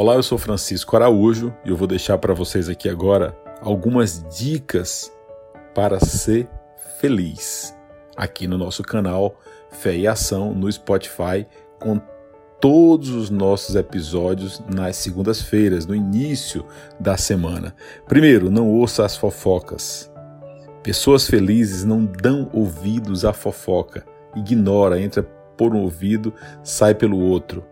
Olá, eu sou Francisco Araújo e eu vou deixar para vocês aqui agora algumas dicas para ser feliz aqui no nosso canal Fé e Ação no Spotify com todos os nossos episódios nas segundas-feiras, no início da semana. Primeiro, não ouça as fofocas. Pessoas felizes não dão ouvidos à fofoca. Ignora, entra por um ouvido, sai pelo outro.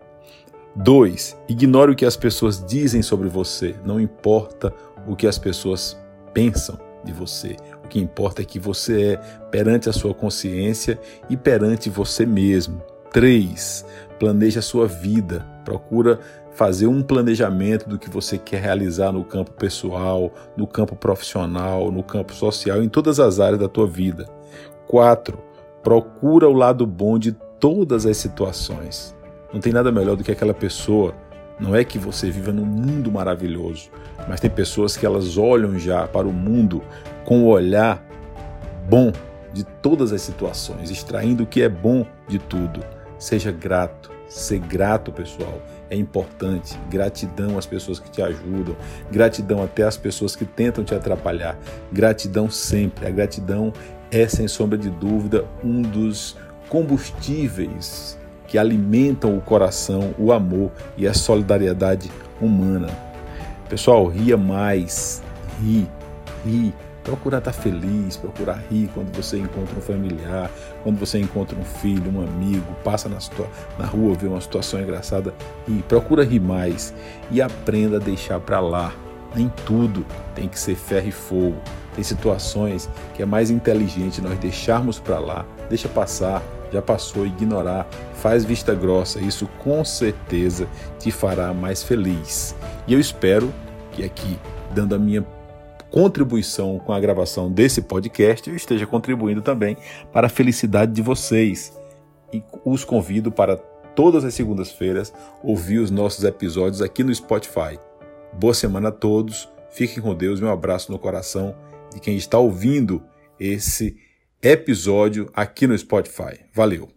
2. Ignore o que as pessoas dizem sobre você. Não importa o que as pessoas pensam de você. O que importa é que você é perante a sua consciência e perante você mesmo. 3. Planeje a sua vida. Procura fazer um planejamento do que você quer realizar no campo pessoal, no campo profissional, no campo social, em todas as áreas da tua vida. 4. Procura o lado bom de todas as situações. Não tem nada melhor do que aquela pessoa. Não é que você viva num mundo maravilhoso, mas tem pessoas que elas olham já para o mundo com o olhar bom de todas as situações, extraindo o que é bom de tudo. Seja grato, ser grato, pessoal, é importante. Gratidão às pessoas que te ajudam, gratidão até às pessoas que tentam te atrapalhar. Gratidão sempre. A gratidão é, sem sombra de dúvida, um dos combustíveis que alimentam o coração, o amor e a solidariedade humana. Pessoal, ria mais, ri, ri. Procura estar feliz, procura rir quando você encontra um familiar, quando você encontra um filho, um amigo, passa na, na rua, vê uma situação engraçada, e procura rir mais e aprenda a deixar para lá. Nem tudo tem que ser ferro e fogo. Tem situações que é mais inteligente nós deixarmos para lá, deixa passar, já passou, ignorar, faz vista grossa, isso com certeza te fará mais feliz. E eu espero que aqui, dando a minha contribuição com a gravação desse podcast, eu esteja contribuindo também para a felicidade de vocês. E os convido para todas as segundas-feiras ouvir os nossos episódios aqui no Spotify. Boa semana a todos, fiquem com Deus, meu abraço no coração de quem está ouvindo esse episódio aqui no Spotify. Valeu!